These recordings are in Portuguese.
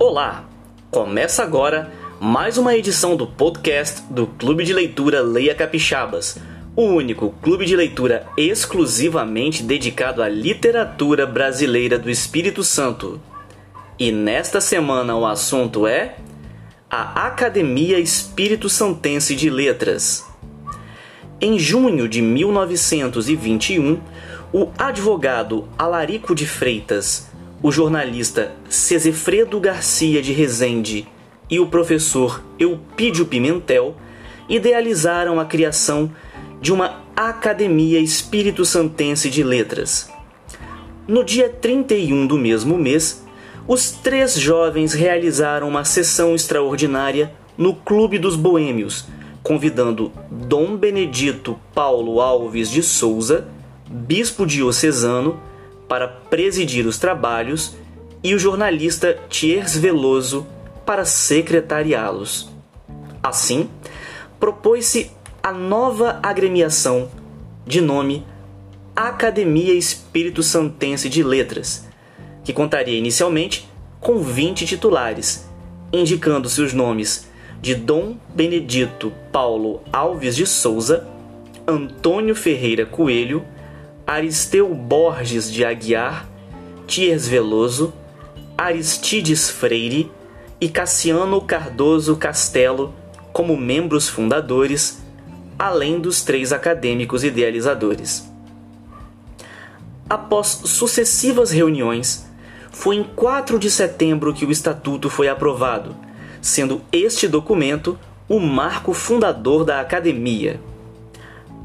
Olá! Começa agora mais uma edição do podcast do Clube de Leitura Leia Capixabas, o único clube de leitura exclusivamente dedicado à literatura brasileira do Espírito Santo. E nesta semana o assunto é a Academia Espírito Santense de Letras. Em junho de 1921, o advogado Alarico de Freitas, o jornalista Cesefredo Garcia de Rezende e o professor Eupídio Pimentel idealizaram a criação de uma Academia Espírito Santense de Letras. No dia 31 do mesmo mês, os três jovens realizaram uma sessão extraordinária no Clube dos Boêmios, convidando Dom Benedito Paulo Alves de Souza, bispo diocesano, para presidir os trabalhos e o jornalista Thiers Veloso para secretariá-los. Assim, propôs-se a nova agremiação de nome Academia Espírito Santense de Letras, que contaria inicialmente com 20 titulares, indicando-se os nomes de Dom Benedito Paulo Alves de Souza, Antônio Ferreira Coelho, Aristeu Borges de Aguiar, Tiers Veloso, Aristides Freire e Cassiano Cardoso Castelo como membros fundadores, além dos três acadêmicos idealizadores. Após sucessivas reuniões, foi em 4 de setembro que o estatuto foi aprovado, sendo este documento o marco fundador da academia.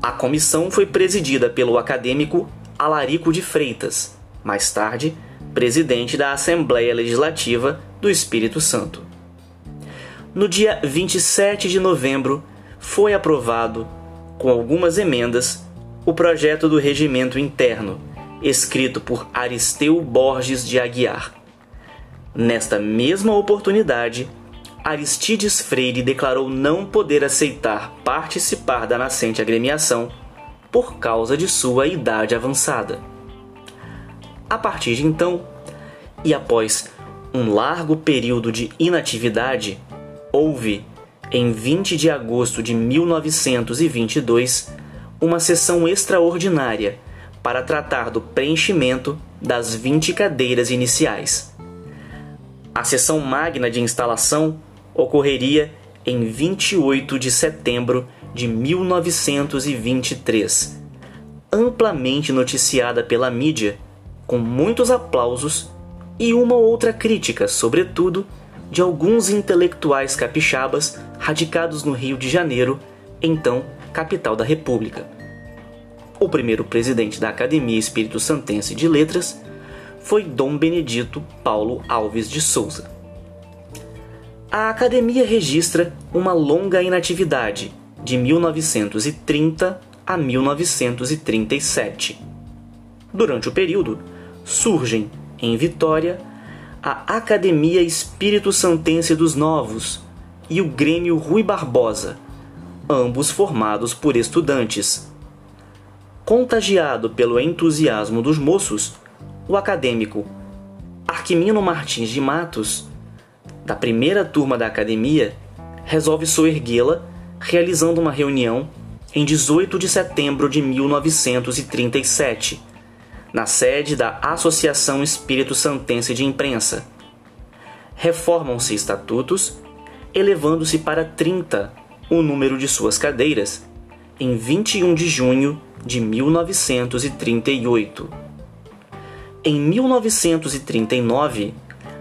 A comissão foi presidida pelo acadêmico Alarico de Freitas, mais tarde presidente da Assembleia Legislativa do Espírito Santo. No dia 27 de novembro, foi aprovado, com algumas emendas, o projeto do regimento interno escrito por Aristeu Borges de Aguiar. Nesta mesma oportunidade, Aristides Freire declarou não poder aceitar participar da nascente agremiação por causa de sua idade avançada. A partir de então, e após um largo período de inatividade, houve, em 20 de agosto de 1922, uma sessão extraordinária para tratar do preenchimento das 20 cadeiras iniciais. A sessão magna de instalação ocorreria em 28 de setembro de 1923, amplamente noticiada pela mídia, com muitos aplausos e uma outra crítica, sobretudo, de alguns intelectuais capixabas radicados no Rio de Janeiro, então capital da República o primeiro presidente da Academia Espírito Santense de Letras foi Dom Benedito Paulo Alves de Souza. A academia registra uma longa inatividade, de 1930 a 1937. Durante o período, surgem, em Vitória, a Academia Espírito Santense dos Novos e o Grêmio Rui Barbosa, ambos formados por estudantes, Contagiado pelo entusiasmo dos moços, o acadêmico Arquimino Martins de Matos, da primeira turma da academia, resolve soerguê-la realizando uma reunião em 18 de setembro de 1937, na sede da Associação Espírito Santense de Imprensa. Reformam-se estatutos, elevando-se para 30 o número de suas cadeiras, em 21 de junho de 1938. Em 1939,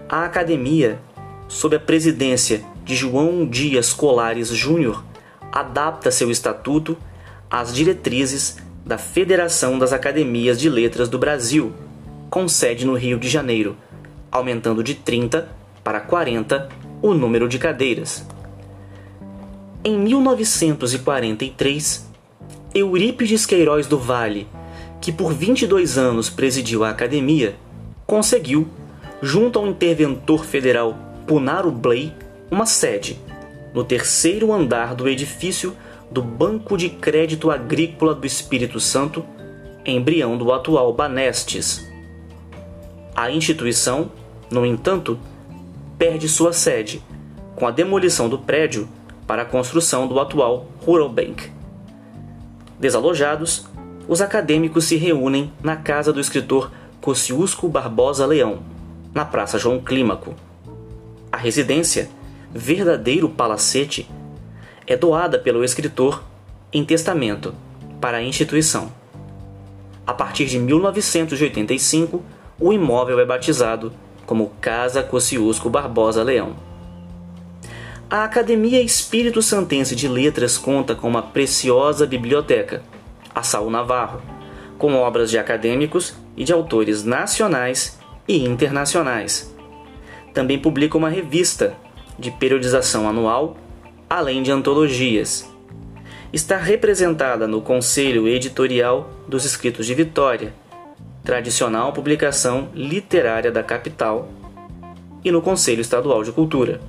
a Academia, sob a presidência de João Dias Colares Júnior, adapta seu estatuto às diretrizes da Federação das Academias de Letras do Brasil, com sede no Rio de Janeiro, aumentando de 30 para 40 o número de cadeiras. Em 1943, Eurípides Queiroz do Vale, que por 22 anos presidiu a academia, conseguiu, junto ao interventor federal Punaro Blay, uma sede no terceiro andar do edifício do Banco de Crédito Agrícola do Espírito Santo, embrião do atual Banestes. A instituição, no entanto, perde sua sede, com a demolição do prédio para a construção do atual Rural Bank. Desalojados, os acadêmicos se reúnem na casa do escritor Kosciuszko Barbosa Leão, na Praça João Clímaco. A residência, verdadeiro palacete, é doada pelo escritor em testamento para a instituição. A partir de 1985, o imóvel é batizado como Casa Kosciuszko Barbosa Leão. A Academia Espírito Santense de Letras conta com uma preciosa biblioteca, a Saul Navarro, com obras de acadêmicos e de autores nacionais e internacionais. Também publica uma revista de periodização anual, além de antologias está representada no Conselho Editorial dos Escritos de Vitória, tradicional publicação literária da capital, e no Conselho Estadual de Cultura.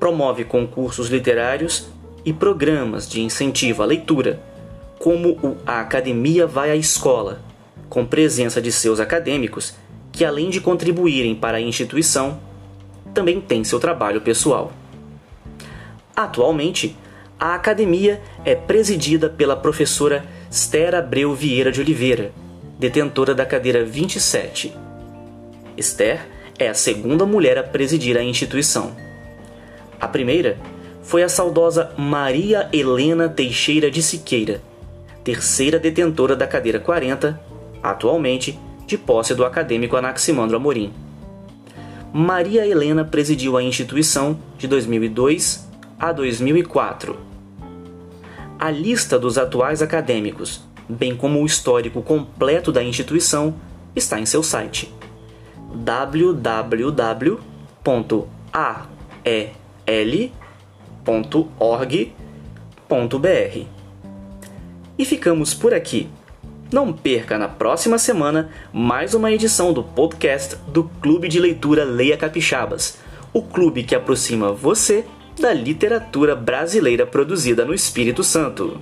Promove concursos literários e programas de incentivo à leitura, como o A Academia Vai à Escola, com presença de seus acadêmicos que, além de contribuírem para a instituição, também tem seu trabalho pessoal. Atualmente, a academia é presidida pela professora Esther Abreu Vieira de Oliveira, detentora da cadeira 27. Esther é a segunda mulher a presidir a instituição. A primeira foi a saudosa Maria Helena Teixeira de Siqueira, terceira detentora da cadeira 40, atualmente de posse do acadêmico Anaximandro Amorim. Maria Helena presidiu a instituição de 2002 a 2004. A lista dos atuais acadêmicos, bem como o histórico completo da instituição, está em seu site www.ael.org.br. E ficamos por aqui. Não perca na próxima semana mais uma edição do podcast do Clube de Leitura Leia Capixabas, o clube que aproxima você da literatura brasileira produzida no Espírito Santo.